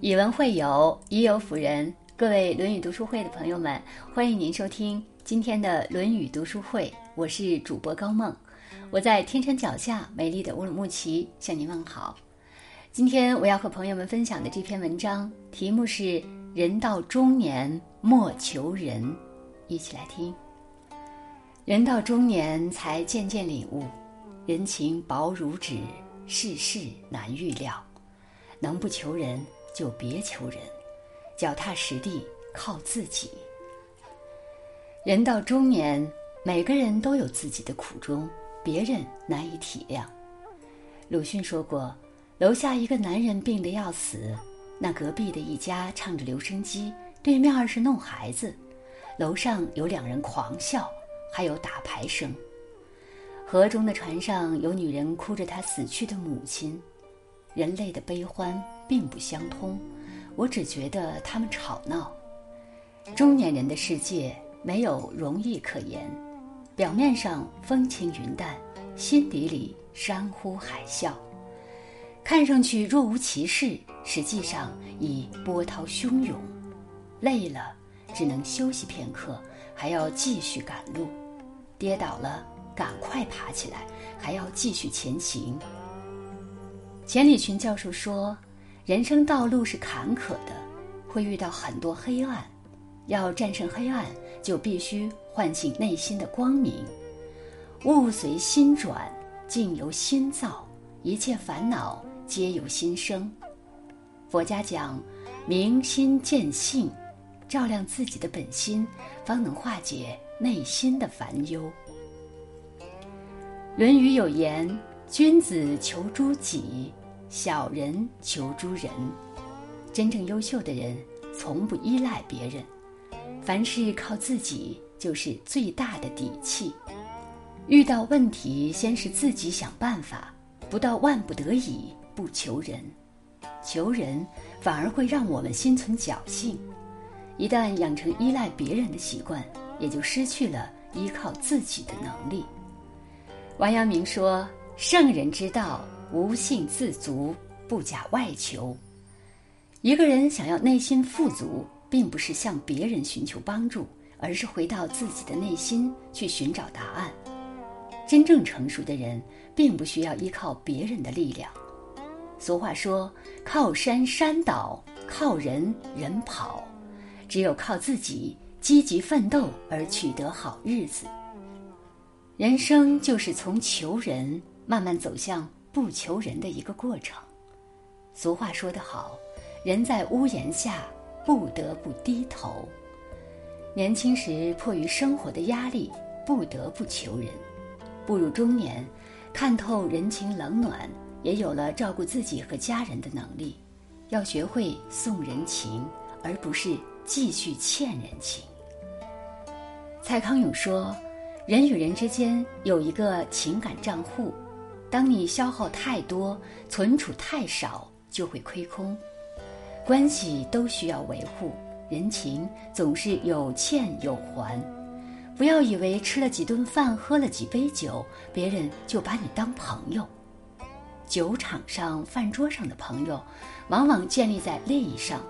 以文会友，以友辅人。各位《论语》读书会的朋友们，欢迎您收听今天的《论语》读书会。我是主播高梦，我在天山脚下美丽的乌鲁木齐向您问好。今天我要和朋友们分享的这篇文章题目是“人到中年莫求人”，一起来听。人到中年才渐渐领悟，人情薄如纸，世事难预料，能不求人。就别求人，脚踏实地靠自己。人到中年，每个人都有自己的苦衷，别人难以体谅。鲁迅说过：“楼下一个男人病得要死，那隔壁的一家唱着留声机，对面是弄孩子，楼上有两人狂笑，还有打牌声。河中的船上有女人哭着她死去的母亲。”人类的悲欢并不相通，我只觉得他们吵闹。中年人的世界没有容易可言，表面上风轻云淡，心底里山呼海啸，看上去若无其事，实际上已波涛汹涌。累了，只能休息片刻，还要继续赶路；跌倒了，赶快爬起来，还要继续前行。钱理群教授说：“人生道路是坎坷的，会遇到很多黑暗。要战胜黑暗，就必须唤醒内心的光明。物随心转，境由心造，一切烦恼皆由心生。佛家讲，明心见性，照亮自己的本心，方能化解内心的烦忧。”《论语》有言。君子求诸己，小人求诸人。真正优秀的人，从不依赖别人，凡事靠自己就是最大的底气。遇到问题，先是自己想办法，不到万不得已不求人。求人反而会让我们心存侥幸。一旦养成依赖别人的习惯，也就失去了依靠自己的能力。王阳明说。圣人之道，无性自足，不假外求。一个人想要内心富足，并不是向别人寻求帮助，而是回到自己的内心去寻找答案。真正成熟的人，并不需要依靠别人的力量。俗话说：“靠山山倒，靠人人跑。”只有靠自己积极奋斗而取得好日子。人生就是从求人。慢慢走向不求人的一个过程。俗话说得好，人在屋檐下，不得不低头。年轻时迫于生活的压力，不得不求人；步入中年，看透人情冷暖，也有了照顾自己和家人的能力。要学会送人情，而不是继续欠人情。蔡康永说：“人与人之间有一个情感账户。”当你消耗太多，存储太少，就会亏空。关系都需要维护，人情总是有欠有还。不要以为吃了几顿饭，喝了几杯酒，别人就把你当朋友。酒场上、饭桌上的朋友，往往建立在利益上。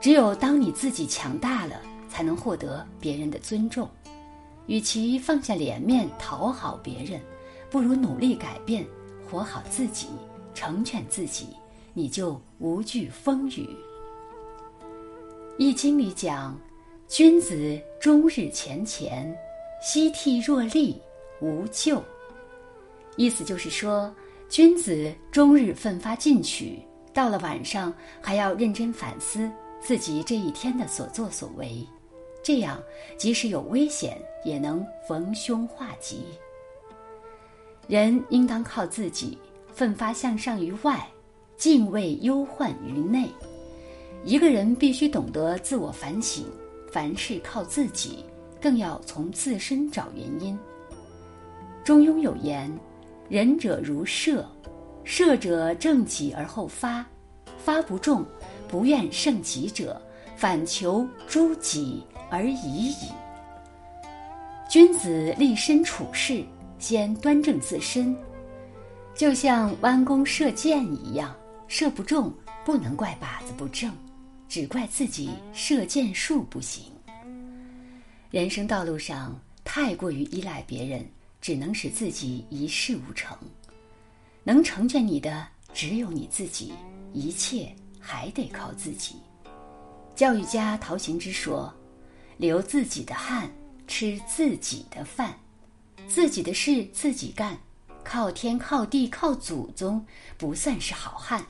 只有当你自己强大了，才能获得别人的尊重。与其放下脸面讨好别人。不如努力改变，活好自己，成全自己，你就无惧风雨。《易经》里讲：“君子终日乾乾，夕惕若厉，无咎。”意思就是说，君子终日奋发进取，到了晚上还要认真反思自己这一天的所作所为，这样即使有危险，也能逢凶化吉。人应当靠自己，奋发向上于外，敬畏忧患于内。一个人必须懂得自我反省，凡事靠自己，更要从自身找原因。中庸有言：“仁者如射，射者正己而后发，发不中，不愿胜己者，反求诸己而已矣。”君子立身处世。先端正自身，就像弯弓射箭一样，射不中，不能怪靶子不正，只怪自己射箭术不行。人生道路上太过于依赖别人，只能使自己一事无成。能成全你的只有你自己，一切还得靠自己。教育家陶行知说：“流自己的汗，吃自己的饭，自己的事自己干，靠天靠地靠祖宗，不算是好汉。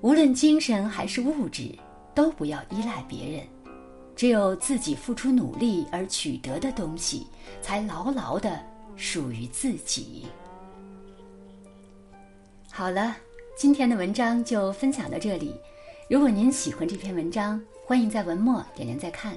无论精神还是物质，都不要依赖别人。”只有自己付出努力而取得的东西，才牢牢的属于自己。好了，今天的文章就分享到这里。如果您喜欢这篇文章，欢迎在文末点亮再看，